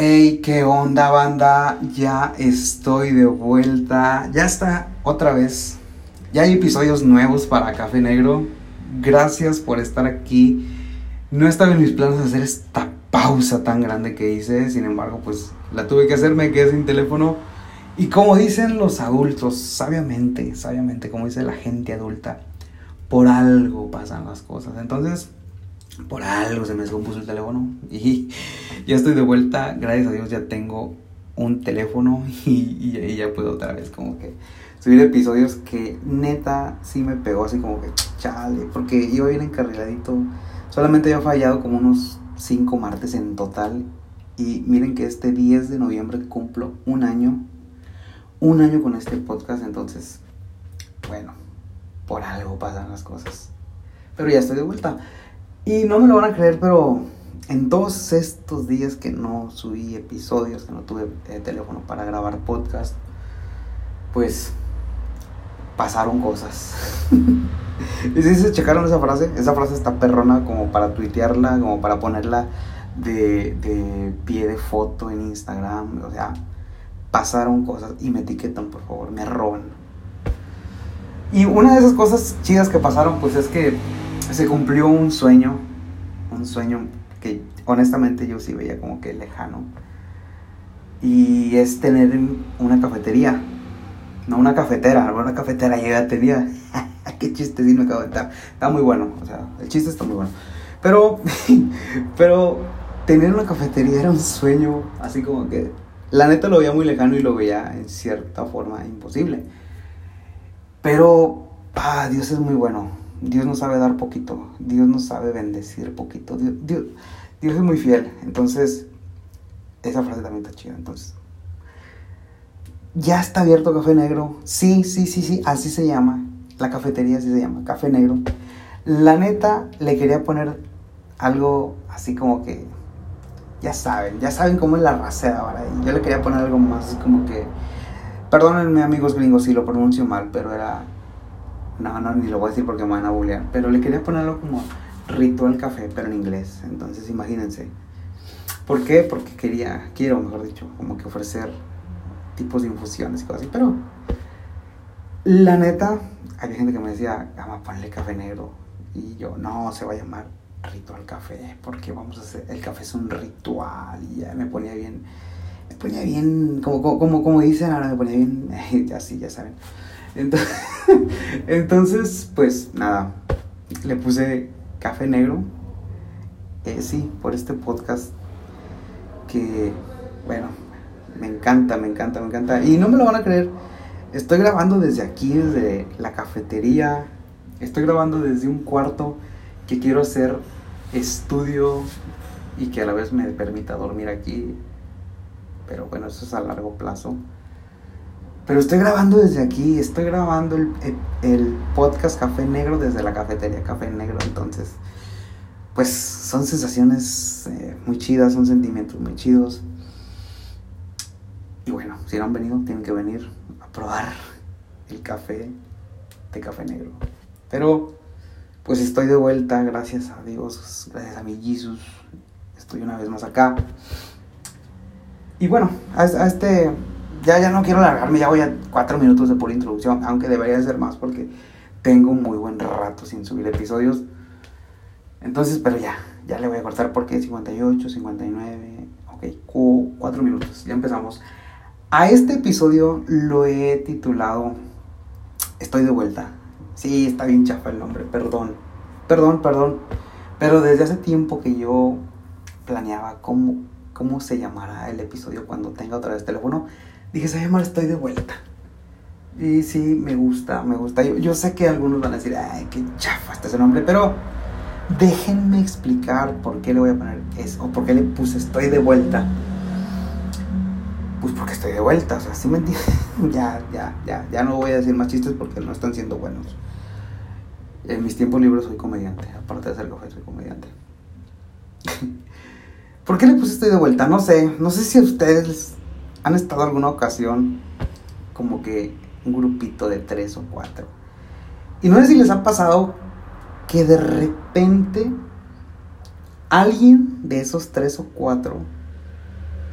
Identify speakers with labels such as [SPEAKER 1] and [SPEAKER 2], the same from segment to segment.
[SPEAKER 1] Hey, qué onda banda, ya estoy de vuelta, ya está otra vez, ya hay episodios nuevos para Café Negro, gracias por estar aquí, no estaba en mis planes hacer esta pausa tan grande que hice, sin embargo pues la tuve que hacer, me quedé sin teléfono. Y como dicen los adultos, sabiamente, sabiamente, como dice la gente adulta, por algo pasan las cosas, entonces por algo se me descompuso el teléfono y ya estoy de vuelta. Gracias a Dios ya tengo un teléfono y, ya puedo otra vez como que subir episodios que neta sí me pegó así como que chale, porque iba bien encarriladito. Solamente había fallado como unos 5 martes en total. Y miren que este 10 de noviembre cumplo un año. Un año con este podcast. Entonces, bueno, por algo pasan las cosas. Pero ya estoy de vuelta. Y no me lo van a creer, pero en todos estos días que no subí episodios, que no tuve eh, teléfono para grabar podcast, pues pasaron cosas. y si se checaron esa frase, esa frase está perrona como para tuitearla, como para ponerla de, de pie de foto en Instagram. O sea, pasaron cosas y me etiquetan, por favor, me roban. Y una de esas cosas chidas que pasaron, pues es que se cumplió un sueño, un sueño que honestamente yo sí veía como que lejano. Y es tener una cafetería, no una cafetera, una cafetera ya tenía. Qué chiste sí me acabo de estar. Está muy bueno, o sea, el chiste está muy bueno. Pero, pero tener una cafetería era un sueño, así como que la neta lo veía muy lejano y lo veía en cierta forma imposible. Pero, ah, Dios es muy bueno. Dios no sabe dar poquito, Dios no sabe bendecir poquito, Dios, Dios, es muy fiel. Entonces, esa frase también está chida. Entonces, ya está abierto Café Negro. Sí, sí, sí, sí, así se llama. La cafetería así se llama, Café Negro. La neta, le quería poner algo así como que, ya saben, ya saben cómo es la racera, ¿verdad? yo le quería poner algo más como que, perdónenme amigos gringos si lo pronuncio mal, pero era no, no, ni lo voy a decir porque me van a bullear. Pero le quería ponerlo como ritual café, pero en inglés. Entonces imagínense. ¿Por qué? Porque quería, quiero, mejor dicho, como que ofrecer tipos de infusiones y cosas así. Pero la neta, había gente que me decía, vamos a ponerle café negro. Y yo, no, se va a llamar ritual café, porque vamos a hacer, el café es un ritual. Y ya me ponía bien, me ponía bien, como, como, como dicen ahora, me ponía bien, así, ya saben. Entonces, pues nada, le puse café negro. Eh, sí, por este podcast que, bueno, me encanta, me encanta, me encanta. Y no me lo van a creer, estoy grabando desde aquí, desde la cafetería. Estoy grabando desde un cuarto que quiero hacer estudio y que a la vez me permita dormir aquí. Pero bueno, eso es a largo plazo. Pero estoy grabando desde aquí, estoy grabando el, podcast Café Negro desde la cafetería Café Negro, entonces, pues son sensaciones eh, muy chidas, son sentimientos muy chidos. Y bueno, si no han venido, tienen que venir a probar el café de Café Negro. Pero, pues estoy de vuelta, gracias a Dios, gracias a mi Jesus, estoy una vez más acá. Y bueno, a este ya, ya no quiero alargarme, ya voy a cuatro minutos de pura introducción, aunque debería ser más porque tengo muy buen rato sin subir episodios. Entonces, pero ya, ya le voy a cortar porque 58, 59, ok, cuatro minutos, ya empezamos. A este episodio lo he titulado Estoy de vuelta. Sí, está bien chafa el nombre, perdón, perdón, perdón. Pero desde hace tiempo que yo planeaba cómo, cómo se llamará el episodio cuando tenga otra vez teléfono dije, se llama Estoy de vuelta. Y sí, me gusta, me gusta. Yo, sé que algunos van a decir, ay, qué chafa está ese nombre, pero déjenme explicar por qué le voy a poner eso, o por qué le puse Estoy de vuelta. Pues porque estoy de vuelta, o sea, ¿sí me entiendes? ya, ya, ya, ya no voy a decir más chistes porque no están siendo buenos. En mis tiempos libres soy comediante, aparte de ser café, soy comediante. ¿Por qué le puse estoy de vuelta? No sé, no sé si a ustedes han estado alguna ocasión como que un grupito de tres o cuatro. Y no sé si les ha pasado que de repente alguien de esos tres o cuatro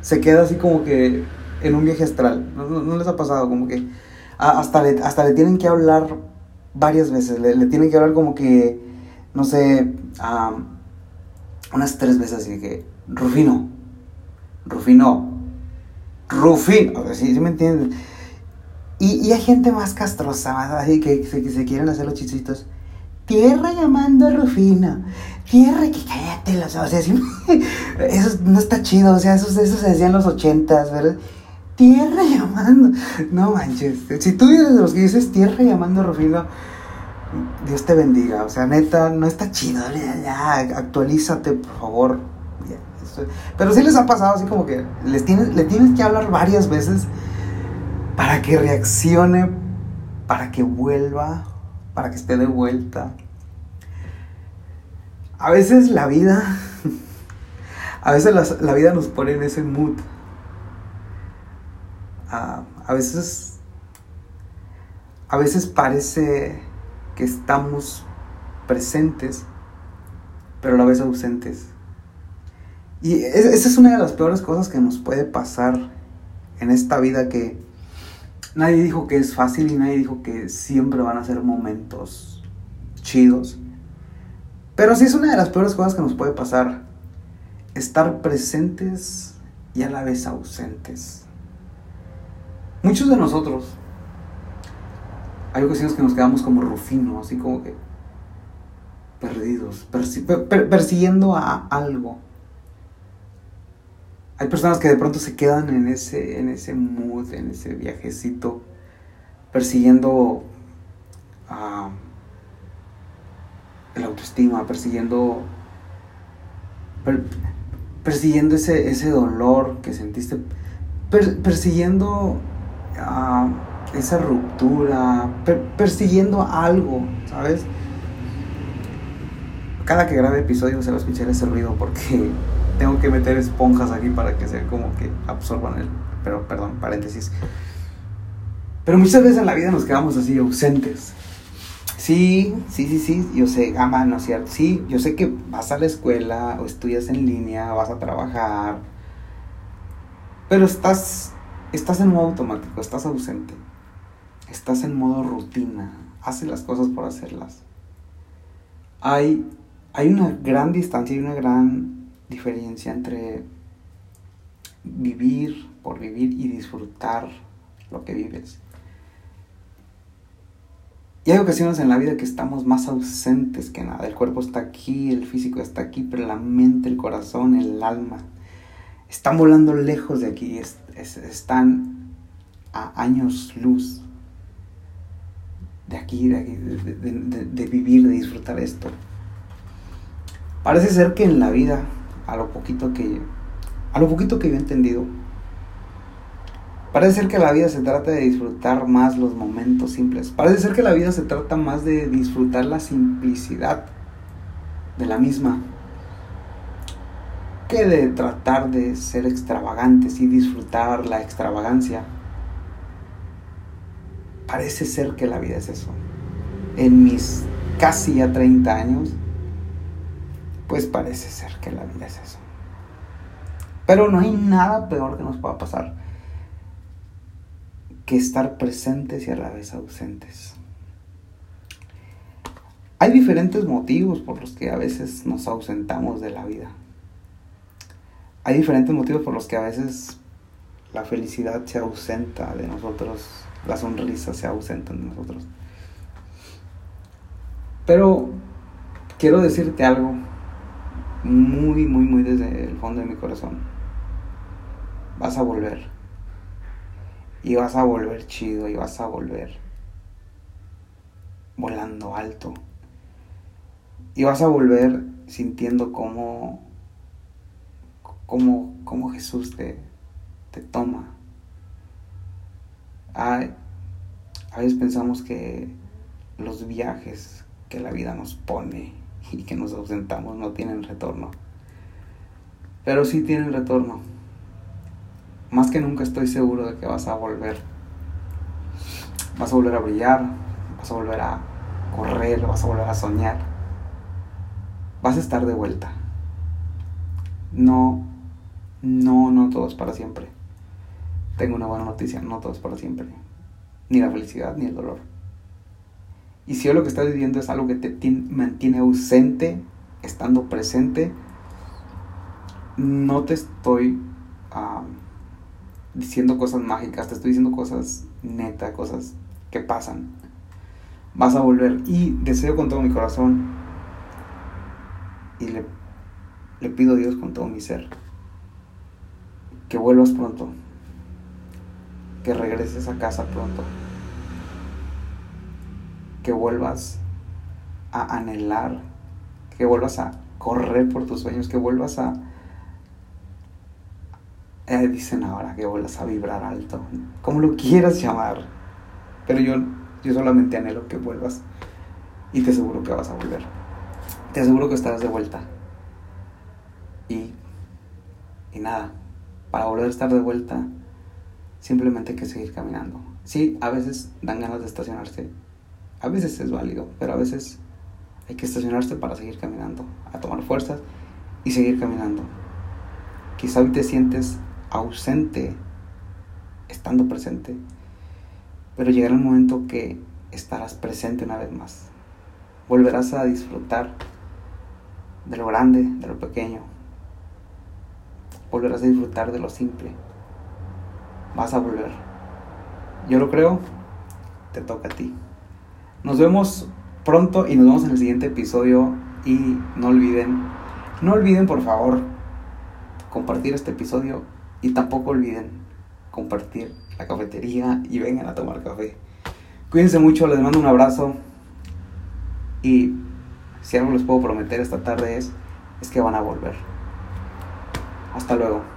[SPEAKER 1] se queda así como que en un viaje astral. ¿No, les ha pasado? Como que hasta, le, hasta le tienen que hablar varias veces. Le, tienen que hablar como que, no sé, unas tres veces así que, Rufino, Rufino, Rufino, ¿sí, me entienden? Y, hay gente más castrosa, más así que, se quieren hacer los chisitos. Tierra llamando a Rufino. Tierra, que cállate, o sea, eso no está chido, o sea, eso, eso se decía en los ochentas, ¿verdad? Tierra llamando. No manches. Si tú eres de los que dices tierra llamando a Rufino, Dios te bendiga. O sea, neta, no está chido. Ya, actualízate, por favor. Pero sí les ha pasado así como que les tienes, le tienes que hablar varias veces para que reaccione, para que vuelva, para que esté de vuelta. A veces la vida, a veces la, vida nos pone en ese mood. Ah, a veces, a veces parece que estamos presentes, pero a la vez ausentes. Y esa es una de las peores cosas que nos puede pasar en esta vida que nadie dijo que es fácil y nadie dijo que siempre van a ser momentos chidos. Pero sí es una de las peores cosas que nos puede pasar. Estar presentes y a la vez ausentes. Muchos de nosotros hay ocasiones que nos quedamos como Rufino, así como que perdidos, persiguiendo a algo. Hay personas que de pronto se quedan en ese, en ese mood, en ese viajecito, persiguiendo a el autoestima, persiguiendo persiguiendo ese, ese dolor que sentiste, persiguiendo a esa ruptura, persiguiendo algo, ¿sabes? Cada que grabe episodio se va a escuchar ese ruido porque tengo que meter esponjas aquí para que se como que absorban el... Pero, perdón, paréntesis. Pero muchas veces en la vida nos quedamos así ausentes. Sí, sí, sí, sí, yo sé, ama, no es cierto. Sí, yo sé que vas a la escuela o estudias en línea, vas a trabajar, pero estás, estás en modo automático, estás ausente estás en modo rutina, haces las cosas por hacerlas. Hay, hay una gran distancia y una gran diferencia entre vivir por vivir y disfrutar lo que vives. Y hay ocasiones en la vida que estamos más ausentes que nada. El cuerpo está aquí, el físico está aquí, pero la mente, el corazón, el alma están volando lejos de aquí, están a años luz de aquí, de, vivir, de disfrutar esto. Parece ser que en la vida, a lo poquito que, a lo poquito que yo he entendido, parece ser que la vida se trata de disfrutar más los momentos simples. Parece ser que la vida se trata más de disfrutar la simplicidad de la misma que de tratar de ser extravagantes y disfrutar la extravagancia parece ser que la vida es eso. En mis casi ya 30 años, pues parece ser que la vida es eso. Pero no hay nada peor que nos pueda pasar que estar presentes y a la vez ausentes. Hay diferentes motivos por los que a veces nos ausentamos de la vida. Hay diferentes motivos por los que a veces la felicidad se ausenta de nosotros la sonrisa se ausenta de nosotros. Pero quiero decirte algo muy, muy, muy desde el fondo de mi corazón. Vas a volver. Y vas a volver chido y vas a volver volando alto. Y vas a volver sintiendo como, como, como Jesús te, te toma a veces pensamos que los viajes que la vida nos pone y que nos ausentamos no tienen retorno. Pero sí tienen retorno. Más que nunca estoy seguro de que vas a volver. Vas a volver a brillar, vas a volver a correr, vas a volver a soñar. Vas a estar de vuelta. No, no, no todo es para siempre. Tengo una buena noticia, no todo es para siempre. Ni la felicidad ni el dolor. Y si lo que estás viviendo es algo que te mantiene ausente, estando presente, no te estoy diciendo cosas mágicas, te estoy diciendo cosas neta, cosas que pasan. Vas a volver. Y deseo con todo mi corazón y le, le pido a Dios con todo mi ser que vuelvas pronto, que regreses a casa pronto, que vuelvas a anhelar, que vuelvas a correr por tus sueños, que vuelvas a eh, dicen ahora que vuelvas a vibrar alto, como lo quieras llamar. Pero yo, yo solamente anhelo que vuelvas y te aseguro que vas a volver. Te aseguro que estarás de vuelta. Y, y nada, para volver a estar de vuelta, simplemente hay que seguir caminando. Sí, a veces dan ganas de estacionarse. A veces es válido, pero a veces hay que estacionarse para seguir caminando, a tomar fuerzas y seguir caminando. Quizá hoy te sientes ausente estando presente, pero llegará el momento que estarás presente una vez más. Volverás a disfrutar de lo grande, de lo pequeño. Volverás a disfrutar de lo simple. Vas a volver. Yo lo creo, te toca a ti. Nos vemos pronto y nos vemos en el siguiente episodio y no olviden, no olviden por favor compartir este episodio y tampoco olviden compartir la cafetería y vengan a tomar café. Cuídense mucho, les mando un abrazo. Y si algo les puedo prometer esta tarde es, es que van a volver. Hasta luego.